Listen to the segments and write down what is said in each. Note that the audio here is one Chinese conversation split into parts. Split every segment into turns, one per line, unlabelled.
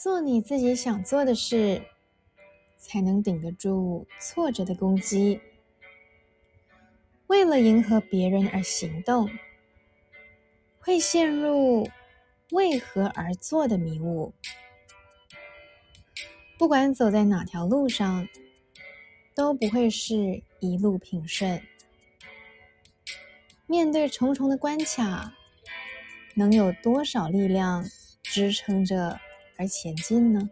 做你自己想做的事，才能顶得住挫折的攻击。为了迎合别人而行动，会陷入为何而做的迷雾。不管走在哪条路上，都不会是一路平顺。面对重重的关卡，能有多少力量支撑着？而前进呢？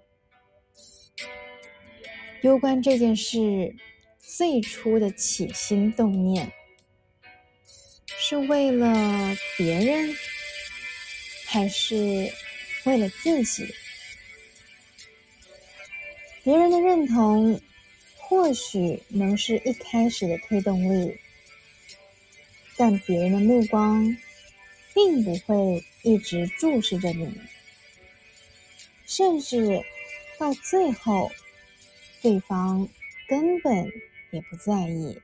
攸关这件事最初的起心动念，是为了别人，还是为了自己？别人的认同或许能是一开始的推动力，但别人的目光并不会一直注视着你。甚至到最后，对方根本也不在意。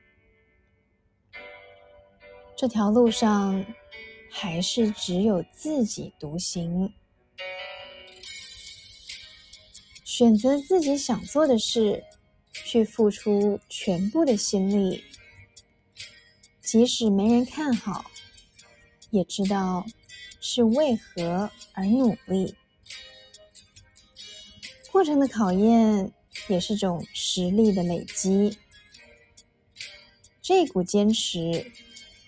这条路上，还是只有自己独行。选择自己想做的事，去付出全部的心力，即使没人看好，也知道是为何而努力。过程的考验也是种实力的累积，这股坚持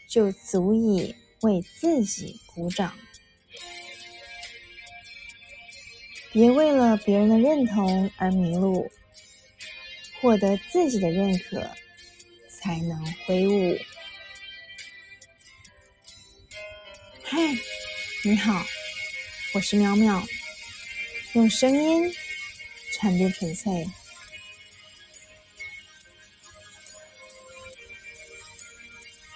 就足以为自己鼓掌。别为了别人的认同而迷路，获得自己的认可，才能挥舞。嗨，你好，我是喵喵，用声音。沉淀纯粹。